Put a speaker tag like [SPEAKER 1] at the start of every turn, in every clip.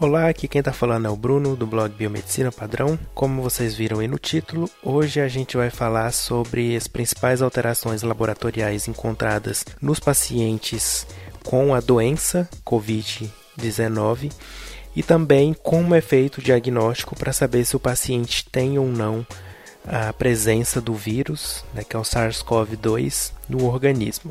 [SPEAKER 1] Olá, aqui quem está falando é o Bruno do blog Biomedicina Padrão. Como vocês viram aí no título, hoje a gente vai falar sobre as principais alterações laboratoriais encontradas nos pacientes com a doença COVID-19 e também como é feito o diagnóstico para saber se o paciente tem ou não a presença do vírus, né, que é o SARS-CoV-2, no organismo.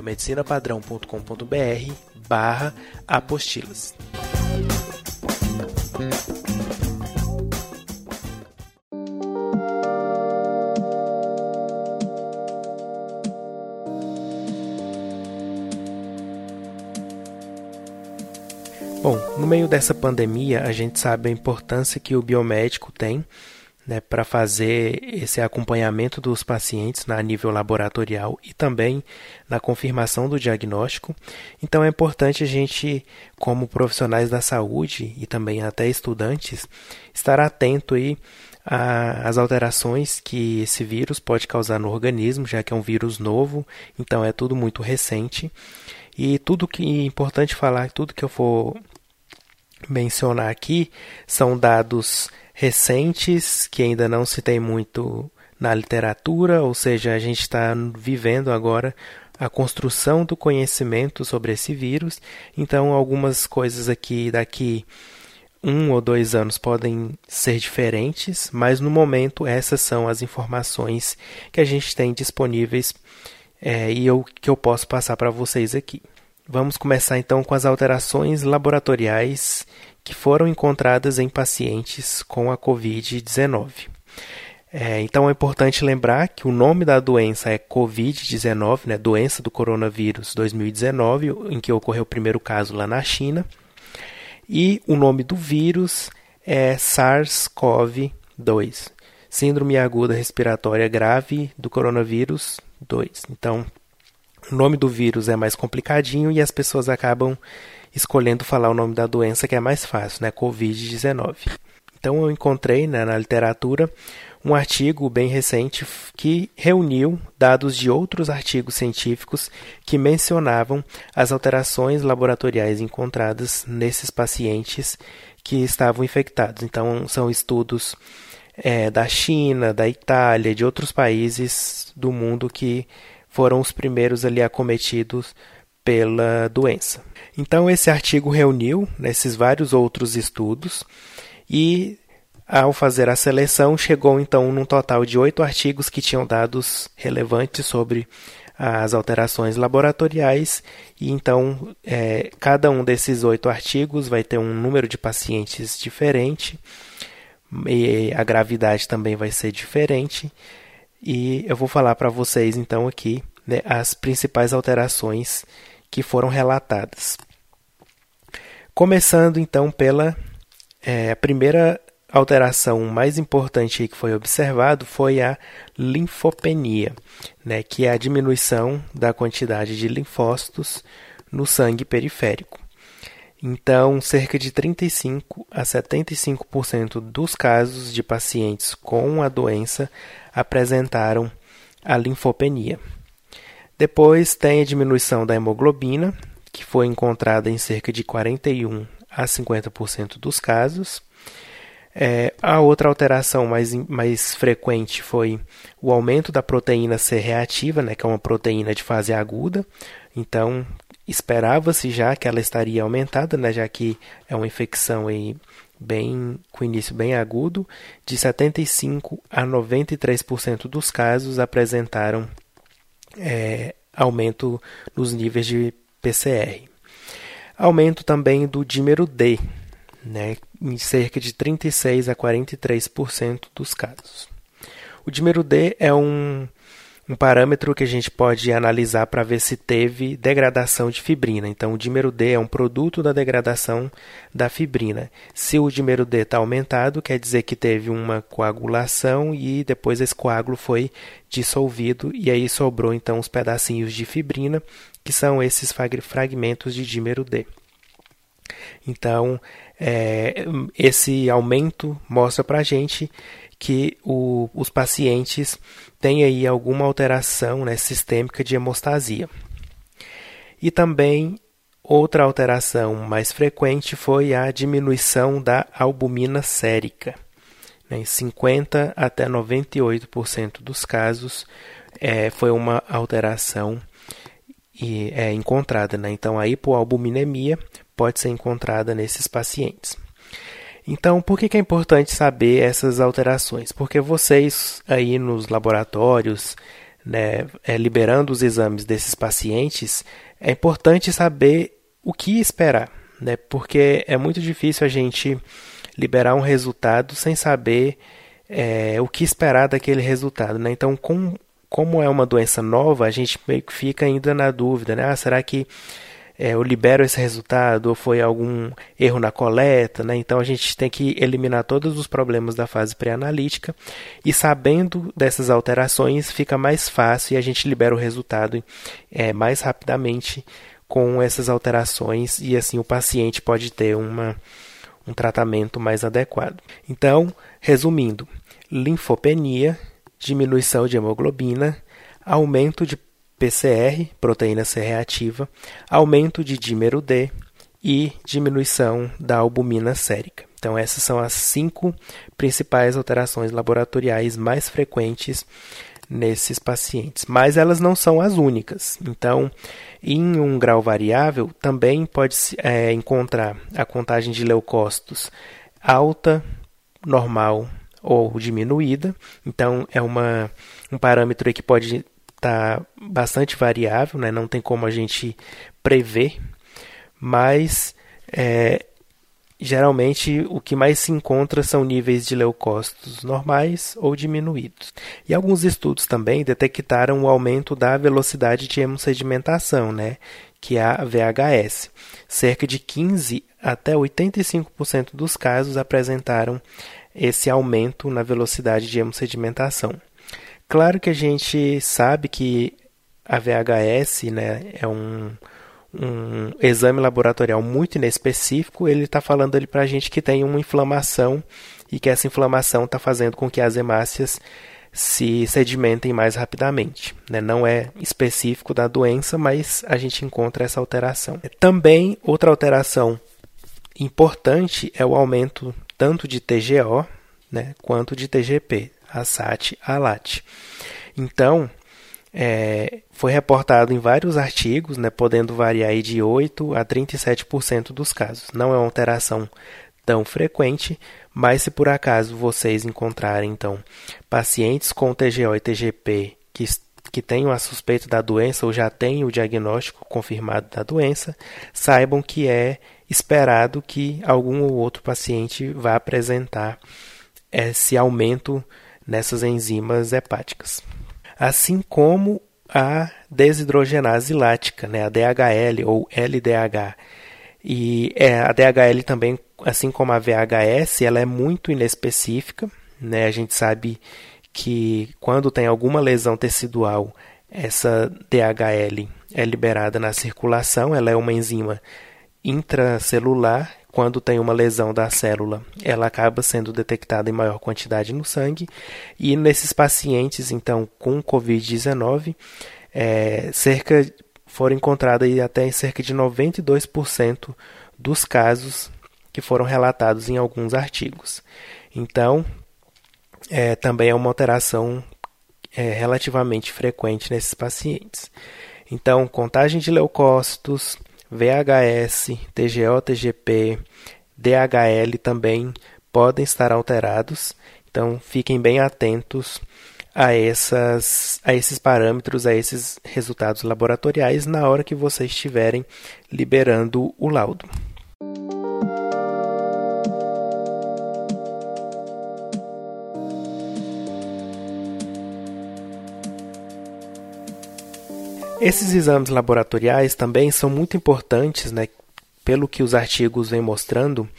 [SPEAKER 1] biomedicinapadrão.com.br barra apostilas. Bom, no meio dessa pandemia, a gente sabe a importância que o biomédico tem né, para fazer esse acompanhamento dos pacientes na nível laboratorial e também na confirmação do diagnóstico. Então é importante a gente, como profissionais da saúde e também até estudantes, estar atento aí às alterações que esse vírus pode causar no organismo, já que é um vírus novo, então é tudo muito recente. E tudo que é importante falar, tudo que eu for mencionar aqui são dados recentes que ainda não se tem muito na literatura, ou seja, a gente está vivendo agora a construção do conhecimento sobre esse vírus. Então, algumas coisas aqui daqui um ou dois anos podem ser diferentes, mas no momento essas são as informações que a gente tem disponíveis é, e eu, que eu posso passar para vocês aqui. Vamos começar então com as alterações laboratoriais que foram encontradas em pacientes com a Covid-19. É, então é importante lembrar que o nome da doença é Covid-19, né, doença do coronavírus 2019, em que ocorreu o primeiro caso lá na China. E o nome do vírus é SARS-CoV-2, Síndrome Aguda Respiratória Grave do Coronavírus 2. Então, o nome do vírus é mais complicadinho e as pessoas acabam escolhendo falar o nome da doença que é mais fácil, né? Covid-19. Então eu encontrei né, na literatura um artigo bem recente que reuniu dados de outros artigos científicos que mencionavam as alterações laboratoriais encontradas nesses pacientes que estavam infectados. Então são estudos é, da China, da Itália, de outros países do mundo que foram os primeiros ali acometidos pela doença. Então, esse artigo reuniu nesses vários outros estudos e, ao fazer a seleção, chegou então num total de oito artigos que tinham dados relevantes sobre as alterações laboratoriais, e então é, cada um desses oito artigos vai ter um número de pacientes diferente, e a gravidade também vai ser diferente, e eu vou falar para vocês então aqui né, as principais alterações que foram relatadas. Começando então pela é, primeira alteração mais importante que foi observado foi a linfopenia, né, que é a diminuição da quantidade de linfócitos no sangue periférico. Então, cerca de 35 a 75% dos casos de pacientes com a doença apresentaram a linfopenia. Depois tem a diminuição da hemoglobina, que foi encontrada em cerca de 41 a 50% dos casos. É, a outra alteração mais, mais frequente foi o aumento da proteína C reativa, né, que é uma proteína de fase aguda. Então, esperava-se já que ela estaria aumentada, né, já que é uma infecção aí bem com início bem agudo. De 75 a 93% dos casos apresentaram é, aumento nos níveis de PCR. Aumento também do dímero D, né, em cerca de 36 a 43% dos casos. O dímero D é um, um parâmetro que a gente pode analisar para ver se teve degradação de fibrina. Então, o dímero D é um produto da degradação da fibrina. Se o dímero D está aumentado, quer dizer que teve uma coagulação e depois esse coágulo foi dissolvido e aí sobrou então os pedacinhos de fibrina, que são esses fragmentos de dímero D. Então, é, esse aumento mostra para a gente que o, os pacientes têm aí alguma alteração né, sistêmica de hemostasia. E também outra alteração mais frequente foi a diminuição da albumina sérica. Né, em 50 até 98% dos casos é, foi uma alteração e, é, encontrada. Né? Então, a hipoalbuminemia pode ser encontrada nesses pacientes. Então, por que é importante saber essas alterações? Porque vocês aí nos laboratórios, né, é, liberando os exames desses pacientes, é importante saber o que esperar, né? Porque é muito difícil a gente liberar um resultado sem saber é, o que esperar daquele resultado, né? Então, com, como é uma doença nova, a gente meio que fica ainda na dúvida, né? Ah, será que é, eu libero esse resultado ou foi algum erro na coleta, né? Então a gente tem que eliminar todos os problemas da fase pré-analítica e sabendo dessas alterações fica mais fácil e a gente libera o resultado é, mais rapidamente com essas alterações e assim o paciente pode ter uma, um tratamento mais adequado. Então, resumindo, linfopenia, diminuição de hemoglobina, aumento de PCR, proteína C reativa, aumento de dímero D e diminuição da albumina sérica. Então, essas são as cinco principais alterações laboratoriais mais frequentes nesses pacientes, mas elas não são as únicas. Então, em um grau variável, também pode é, encontrar a contagem de leucócitos alta, normal ou diminuída. Então, é uma, um parâmetro que pode está bastante variável, né? não tem como a gente prever, mas é, geralmente o que mais se encontra são níveis de leucócitos normais ou diminuídos. E alguns estudos também detectaram o aumento da velocidade de hemossedimentação, né? que é a VHS. Cerca de 15 até 85% dos casos apresentaram esse aumento na velocidade de hemossedimentação. Claro que a gente sabe que a VHS né, é um, um exame laboratorial muito inespecífico, ele está falando ali para a gente que tem uma inflamação e que essa inflamação está fazendo com que as hemácias se sedimentem mais rapidamente. Né? Não é específico da doença, mas a gente encontra essa alteração. Também, outra alteração importante é o aumento tanto de TGO né, quanto de TGP a SAT, a LAT. Então, é, foi reportado em vários artigos, né, podendo variar de 8 a 37% dos casos. Não é uma alteração tão frequente, mas se por acaso vocês encontrarem então pacientes com TGO e TGP que, que tenham a suspeita da doença ou já têm o diagnóstico confirmado da doença, saibam que é esperado que algum ou outro paciente vá apresentar esse aumento nessas enzimas hepáticas. Assim como a desidrogenase lática, né, a DHL ou LDH. E é, a DHL também, assim como a VHS, ela é muito inespecífica. Né? A gente sabe que quando tem alguma lesão tecidual, essa DHL é liberada na circulação, ela é uma enzima intracelular quando tem uma lesão da célula, ela acaba sendo detectada em maior quantidade no sangue. E nesses pacientes, então, com Covid-19, é, cerca foram encontradas até cerca de 92% dos casos que foram relatados em alguns artigos. Então, é, também é uma alteração é, relativamente frequente nesses pacientes. Então, contagem de leucócitos, VHS, TGO, TGP, DHL também podem estar alterados. Então fiquem bem atentos a, essas, a esses parâmetros, a esses resultados laboratoriais na hora que vocês estiverem liberando o laudo. Esses exames laboratoriais também são muito importantes, né, pelo que os artigos vêm mostrando,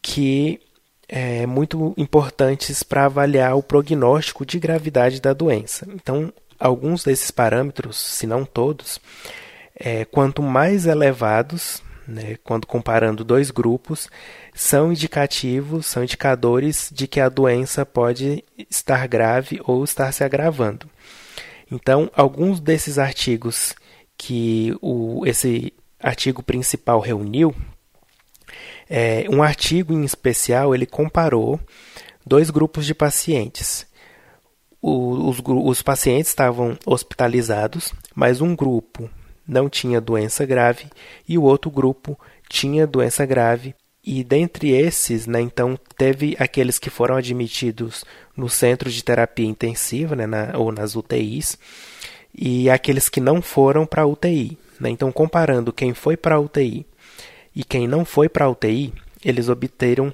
[SPEAKER 1] que é muito importantes para avaliar o prognóstico de gravidade da doença. Então, alguns desses parâmetros, se não todos, é, quanto mais elevados, né, quando comparando dois grupos, são indicativos, são indicadores de que a doença pode estar grave ou estar se agravando. Então, alguns desses artigos que o, esse artigo principal reuniu, é, um artigo em especial ele comparou dois grupos de pacientes. O, os, os pacientes estavam hospitalizados, mas um grupo não tinha doença grave e o outro grupo tinha doença grave. E dentre esses, né, então, teve aqueles que foram admitidos no centro de terapia intensiva, né, na, ou nas UTIs, e aqueles que não foram para a UTI. Né? Então, comparando quem foi para a UTI e quem não foi para a UTI, eles obteram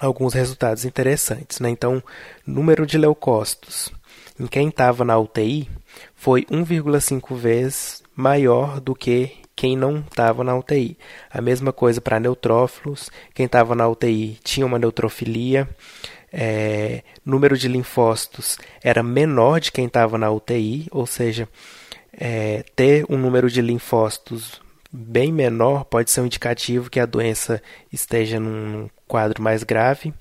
[SPEAKER 1] alguns resultados interessantes. Né? Então, número de leucócitos em quem estava na UTI foi 1,5 vezes maior do que quem não estava na UTI. A mesma coisa para neutrófilos, quem estava na UTI tinha uma neutrofilia, é, número de linfócitos era menor de quem estava na UTI, ou seja, é, ter um número de linfócitos bem menor pode ser um indicativo que a doença esteja num quadro mais grave,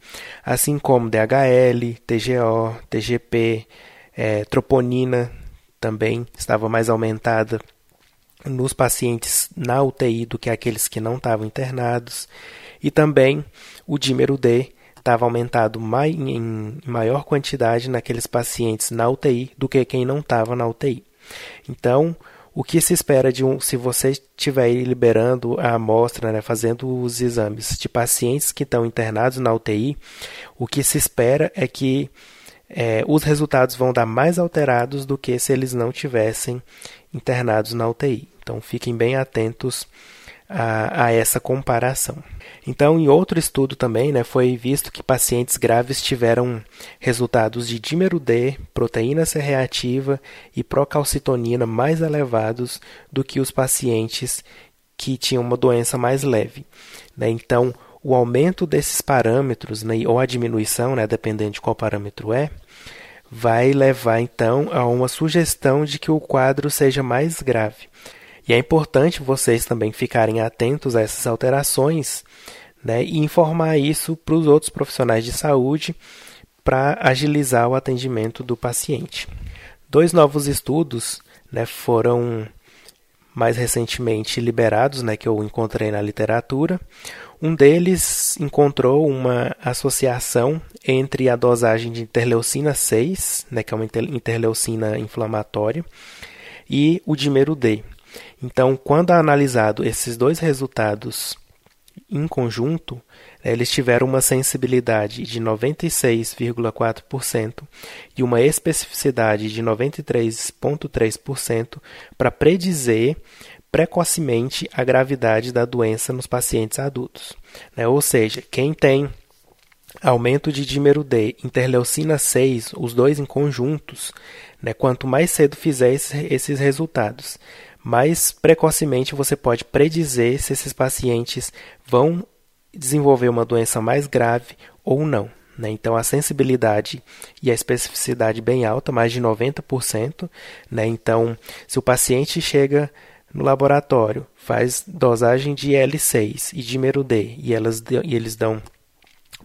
[SPEAKER 1] assim como DHL, TGO, TGP, é, troponina também estava mais aumentada nos pacientes na UTI do que aqueles que não estavam internados, e também o dímero D estava aumentado em maior quantidade naqueles pacientes na UTI do que quem não estava na UTI. Então, o que se espera de um, se você estiver liberando a amostra, né, fazendo os exames de pacientes que estão internados na UTI, o que se espera é que é, os resultados vão dar mais alterados do que se eles não tivessem internados na UTI. Então, fiquem bem atentos a, a essa comparação. Então, em outro estudo também, né, foi visto que pacientes graves tiveram resultados de dímero D, proteína C reativa e procalcitonina mais elevados do que os pacientes que tinham uma doença mais leve. Né? Então, o aumento desses parâmetros, né, ou a diminuição, né, dependendo de qual parâmetro é, vai levar então a uma sugestão de que o quadro seja mais grave. E é importante vocês também ficarem atentos a essas alterações né, e informar isso para os outros profissionais de saúde para agilizar o atendimento do paciente. Dois novos estudos né, foram mais recentemente liberados, né, que eu encontrei na literatura. Um deles encontrou uma associação entre a dosagem de interleucina 6, né, que é uma interleucina inflamatória, e o dímero D, então, quando analisado esses dois resultados em conjunto, né, eles tiveram uma sensibilidade de 96,4% e uma especificidade de 93,3% para predizer precocemente a gravidade da doença nos pacientes adultos. Né? Ou seja, quem tem aumento de dímero D, interleucina 6, os dois em conjuntos, né, quanto mais cedo fizer esses resultados, mais precocemente você pode predizer se esses pacientes vão desenvolver uma doença mais grave ou não. Né? Então, a sensibilidade e a especificidade bem alta, mais de 90%. Né? Então, se o paciente chega no laboratório, faz dosagem de L6 e dímero D e, elas, e eles dão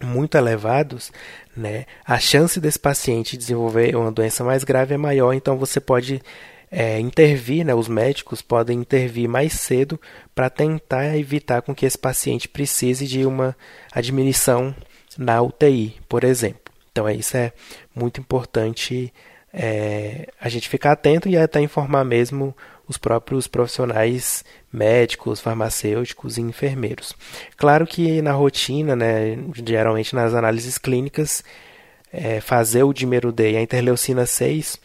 [SPEAKER 1] muito elevados, né, a chance desse paciente desenvolver uma doença mais grave é maior, então você pode é, intervir, né, os médicos podem intervir mais cedo para tentar evitar com que esse paciente precise de uma admissão na UTI, por exemplo. Então, é, isso é muito importante é, a gente ficar atento e até informar mesmo os próprios profissionais médicos, farmacêuticos e enfermeiros. Claro que na rotina, né, geralmente nas análises clínicas, é, fazer o dímero D e a interleucina 6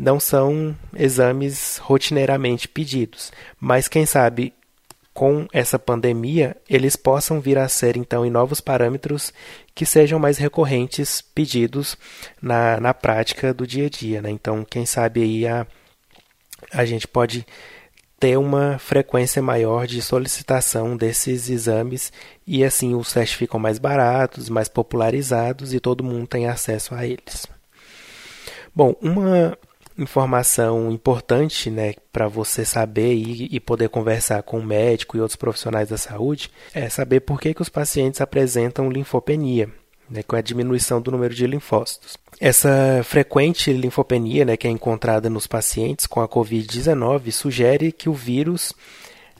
[SPEAKER 1] não são exames rotineiramente pedidos, mas quem sabe com essa pandemia eles possam vir a ser então em novos parâmetros que sejam mais recorrentes pedidos na, na prática do dia a dia. Né? Então, quem sabe aí a, a gente pode ter uma frequência maior de solicitação desses exames e assim os testes ficam mais baratos, mais popularizados e todo mundo tem acesso a eles. Bom, uma informação importante né, para você saber e, e, poder conversar com o médico e outros profissionais da saúde é saber por que, que os pacientes apresentam linfopenia, né, com a diminuição do número de linfócitos. Essa frequente linfopenia né, que é encontrada nos pacientes com a Covid-19 sugere que o vírus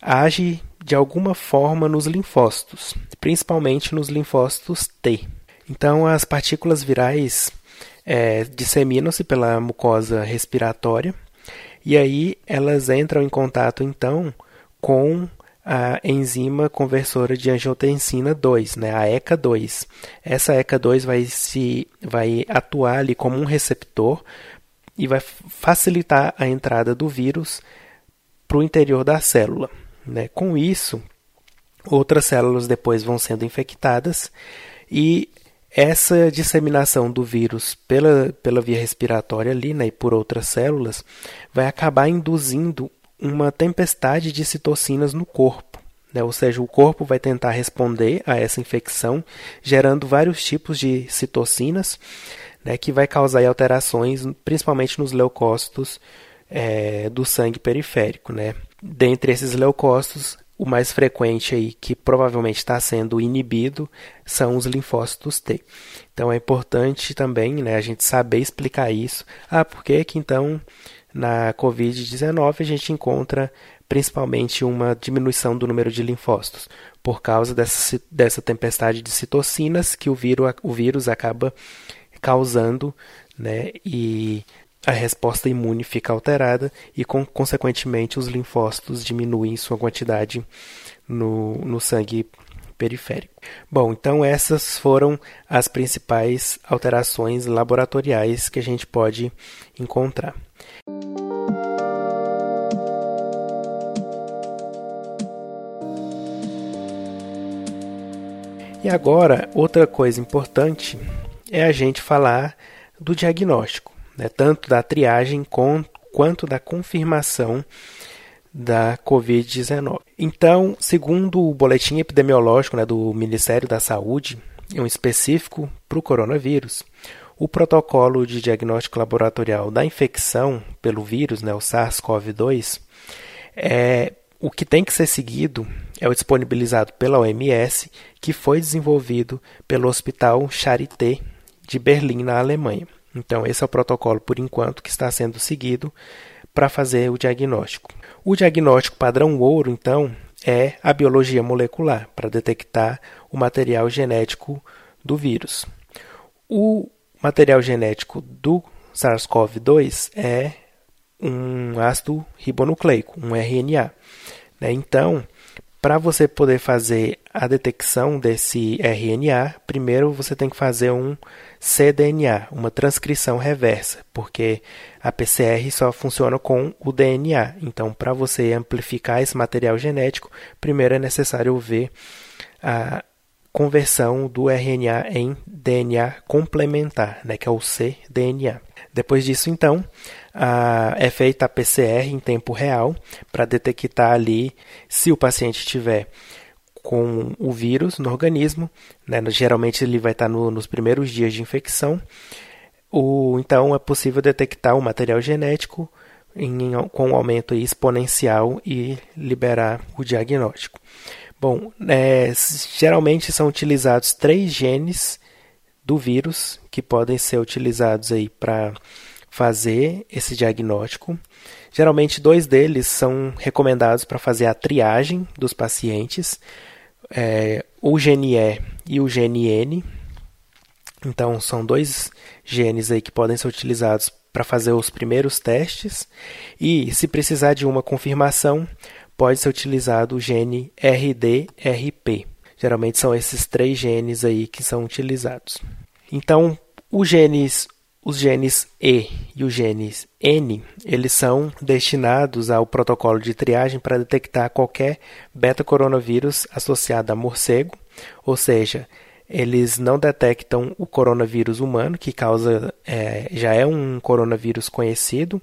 [SPEAKER 1] age de alguma forma nos linfócitos, principalmente nos linfócitos T. Então, as partículas virais é, disseminam-se pela mucosa respiratória e aí elas entram em contato então com a enzima conversora de angiotensina 2, né, a ECA2. Essa ECA2 vai, se, vai atuar ali como um receptor e vai facilitar a entrada do vírus para o interior da célula. Né? Com isso, outras células depois vão sendo infectadas e essa disseminação do vírus pela, pela via respiratória ali, né, e por outras células, vai acabar induzindo uma tempestade de citocinas no corpo. Né? Ou seja, o corpo vai tentar responder a essa infecção, gerando vários tipos de citocinas, né, que vai causar alterações, principalmente nos leucócitos é, do sangue periférico. Né? Dentre esses leucócitos, o mais frequente aí, que provavelmente está sendo inibido, são os linfócitos T. Então é importante também né, a gente saber explicar isso. Ah, por que que então na Covid-19 a gente encontra principalmente uma diminuição do número de linfócitos? Por causa dessa, dessa tempestade de citocinas que o vírus, o vírus acaba causando né, e a resposta imune fica alterada e, consequentemente, os linfócitos diminuem sua quantidade no, no sangue periférico. Bom, então essas foram as principais alterações laboratoriais que a gente pode encontrar. E agora, outra coisa importante é a gente falar do diagnóstico né, tanto da triagem com, quanto da confirmação da Covid-19. Então, segundo o boletim epidemiológico né, do Ministério da Saúde, um específico para o coronavírus, o protocolo de diagnóstico laboratorial da infecção pelo vírus, né, o SARS-CoV-2, é, o que tem que ser seguido é o disponibilizado pela OMS, que foi desenvolvido pelo Hospital Charité de Berlim, na Alemanha. Então, esse é o protocolo, por enquanto, que está sendo seguido para fazer o diagnóstico. O diagnóstico padrão ouro, então, é a biologia molecular, para detectar o material genético do vírus. O material genético do SARS-CoV-2 é um ácido ribonucleico, um RNA. Né? Então, para você poder fazer a detecção desse RNA, primeiro você tem que fazer um cDNA, uma transcrição reversa, porque a PCR só funciona com o DNA. Então, para você amplificar esse material genético, primeiro é necessário ver a conversão do RNA em DNA complementar, né, que é o cDNA. Depois disso, então, a, é feita a PCR em tempo real para detectar ali se o paciente tiver com o vírus no organismo, né? geralmente ele vai estar no, nos primeiros dias de infecção, o, então é possível detectar o material genético em, com um aumento exponencial e liberar o diagnóstico. Bom, é, geralmente são utilizados três genes do vírus que podem ser utilizados aí para fazer esse diagnóstico. Geralmente, dois deles são recomendados para fazer a triagem dos pacientes é, o gene E o gene N. Então, são dois genes aí que podem ser utilizados para fazer os primeiros testes. E, se precisar de uma confirmação, pode ser utilizado o gene RDRP. Geralmente são esses três genes aí que são utilizados. Então, os genes os genes E e os genes N, eles são destinados ao protocolo de triagem para detectar qualquer beta-coronavírus associado a morcego, ou seja, eles não detectam o coronavírus humano, que causa é, já é um coronavírus conhecido,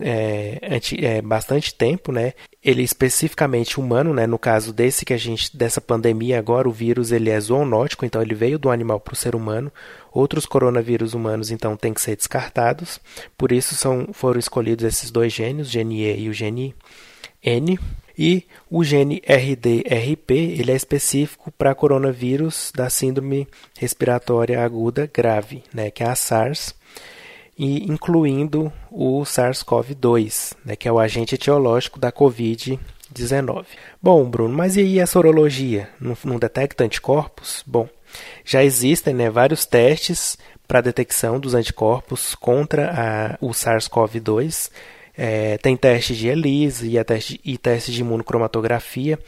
[SPEAKER 1] é, é, bastante tempo, né? Ele é especificamente humano, né? No caso desse que a gente dessa pandemia agora, o vírus ele é zoonótico, então ele veio do animal para o ser humano. Outros coronavírus humanos então têm que ser descartados. Por isso são foram escolhidos esses dois gênios, o gene E e o gene N. E o gene RDRP ele é específico para coronavírus da síndrome respiratória aguda grave, né, que é a SARS e incluindo o SARS-CoV-2, né, que é o agente etiológico da Covid-19. Bom, Bruno, mas e aí a sorologia? Não, não detecta anticorpos? Bom, já existem né, vários testes para a detecção dos anticorpos contra a, o SARS-CoV-2. É, tem teste de ELISA e, e teste de imunocromatografia.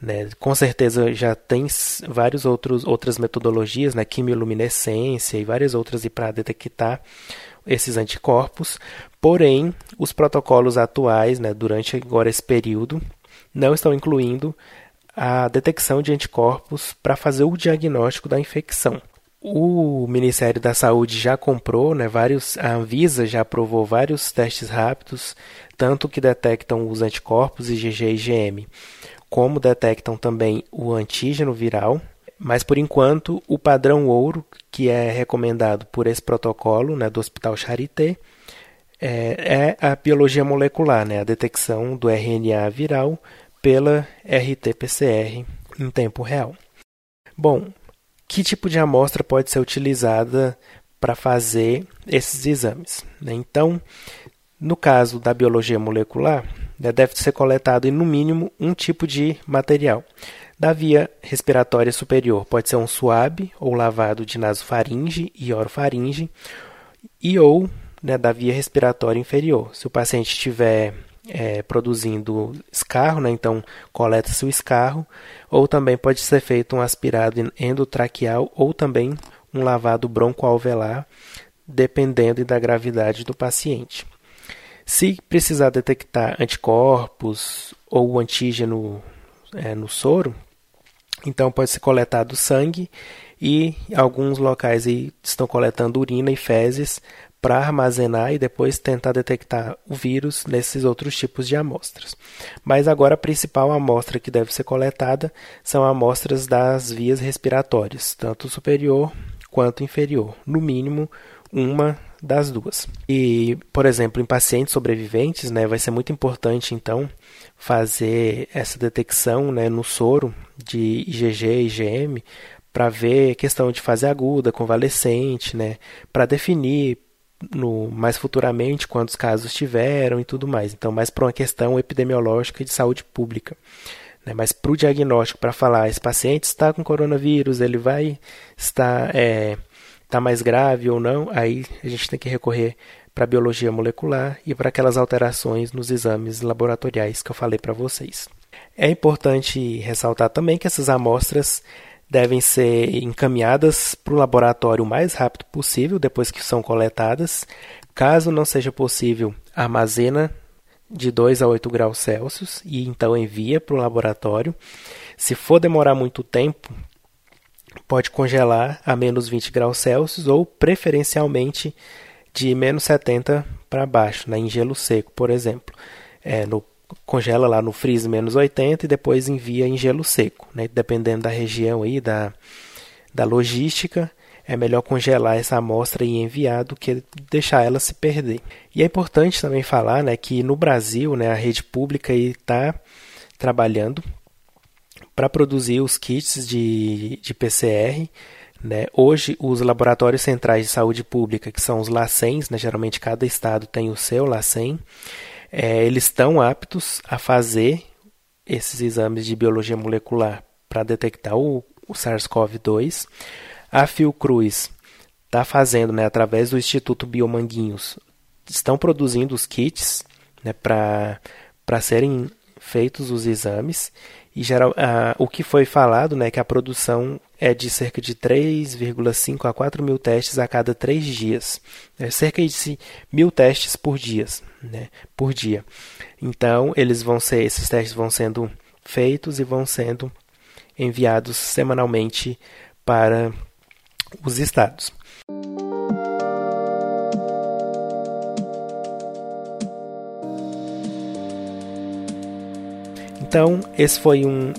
[SPEAKER 1] Né? Com certeza já tem várias outras metodologias, né? quimioluminescência e várias outras para detectar esses anticorpos, porém, os protocolos atuais, né, durante agora esse período, não estão incluindo a detecção de anticorpos para fazer o diagnóstico da infecção. O Ministério da Saúde já comprou, né, vários, a Anvisa já aprovou vários testes rápidos, tanto que detectam os anticorpos IgG e IgM, como detectam também o antígeno viral, mas por enquanto, o padrão ouro, que é recomendado por esse protocolo né, do Hospital Charité, é, é a biologia molecular, né, a detecção do RNA viral pela RT-PCR em tempo real. Bom, que tipo de amostra pode ser utilizada para fazer esses exames? Né? Então, no caso da biologia molecular, né, deve ser coletado no mínimo um tipo de material. Da via respiratória superior pode ser um suave ou lavado de nasofaringe e orofaringe, e ou né, da via respiratória inferior. Se o paciente estiver é, produzindo escarro, né, então coleta-se o escarro, ou também pode ser feito um aspirado endotraqueal ou também um lavado broncoalveolar, dependendo da gravidade do paciente. Se precisar detectar anticorpos ou antígeno é, no soro, então pode ser coletado sangue e alguns locais estão coletando urina e fezes para armazenar e depois tentar detectar o vírus nesses outros tipos de amostras. Mas agora a principal amostra que deve ser coletada são amostras das vias respiratórias, tanto superior quanto inferior, no mínimo uma das duas. E, por exemplo, em pacientes sobreviventes, né, vai ser muito importante então fazer essa detecção né, no soro de IgG e IgM para ver questão de fase aguda, convalescente, né, para definir no, mais futuramente quantos casos tiveram e tudo mais. Então, mais para uma questão epidemiológica de saúde pública. Né, mas para o diagnóstico, para falar, esse paciente está com coronavírus, ele vai estar é, tá mais grave ou não, aí a gente tem que recorrer para a biologia molecular e para aquelas alterações nos exames laboratoriais que eu falei para vocês. É importante ressaltar também que essas amostras devem ser encaminhadas para o laboratório o mais rápido possível depois que são coletadas. Caso não seja possível, armazena de 2 a 8 graus Celsius e então envia para o laboratório. Se for demorar muito tempo, pode congelar a menos 20 graus Celsius ou preferencialmente de menos 70 para baixo, né, em gelo seco, por exemplo. É, no, congela lá no freeze menos 80 e depois envia em gelo seco. Né, dependendo da região aí, da, da logística, é melhor congelar essa amostra e enviar do que deixar ela se perder. E é importante também falar né, que no Brasil né, a rede pública está trabalhando para produzir os kits de, de PCR né? Hoje, os laboratórios centrais de saúde pública, que são os LACENs, né? geralmente cada estado tem o seu LACEN, é, eles estão aptos a fazer esses exames de biologia molecular para detectar o, o SARS-CoV-2. A Fiocruz está fazendo, né, através do Instituto Biomanguinhos, estão produzindo os kits né, para serem feitos os exames. E geral, o que foi falado né, que a produção é de cerca de 3,5 a 4 mil testes a cada três dias. É cerca de mil testes por dia, né, por dia. Então, eles vão ser, esses testes vão sendo feitos e vão sendo enviados semanalmente para os estados. Então, esse foi um,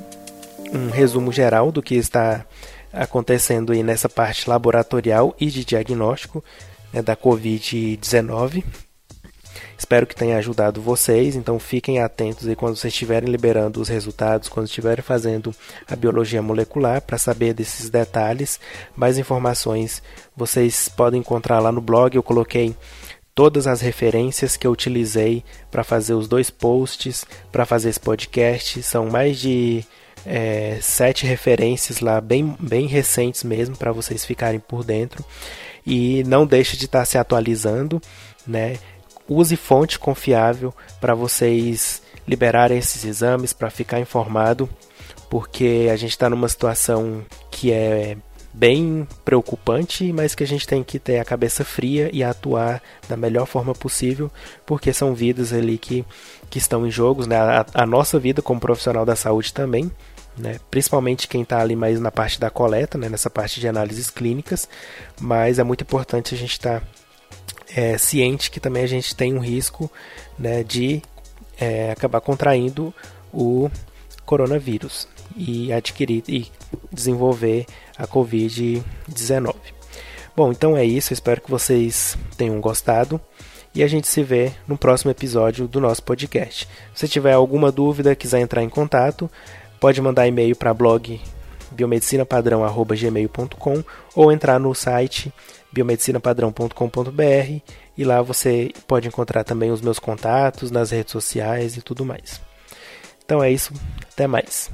[SPEAKER 1] um resumo geral do que está acontecendo aí nessa parte laboratorial e de diagnóstico né, da Covid-19. Espero que tenha ajudado vocês, então fiquem atentos aí quando vocês estiverem liberando os resultados, quando estiverem fazendo a biologia molecular para saber desses detalhes. Mais informações vocês podem encontrar lá no blog. Eu coloquei todas as referências que eu utilizei para fazer os dois posts, para fazer esse podcast. São mais de é, sete referências lá, bem, bem recentes mesmo, para vocês ficarem por dentro. E não deixe de estar tá se atualizando, né? Use fonte confiável para vocês liberarem esses exames, para ficar informado, porque a gente está numa situação que é bem preocupante, mas que a gente tem que ter a cabeça fria e atuar da melhor forma possível, porque são vidas ali que, que estão em jogos, né? a, a nossa vida como profissional da saúde também, né? principalmente quem está ali mais na parte da coleta, né? nessa parte de análises clínicas, mas é muito importante a gente estar tá, é, ciente que também a gente tem um risco né, de é, acabar contraindo o coronavírus e adquirir e desenvolver a Covid-19. Bom, então é isso. espero que vocês tenham gostado e a gente se vê no próximo episódio do nosso podcast. Se tiver alguma dúvida, quiser entrar em contato, pode mandar e-mail para blog biomedicinapadrão@gmail.com ou entrar no site biomedicinapadrão.com.br e lá você pode encontrar também os meus contatos nas redes sociais e tudo mais. Então é isso, até mais.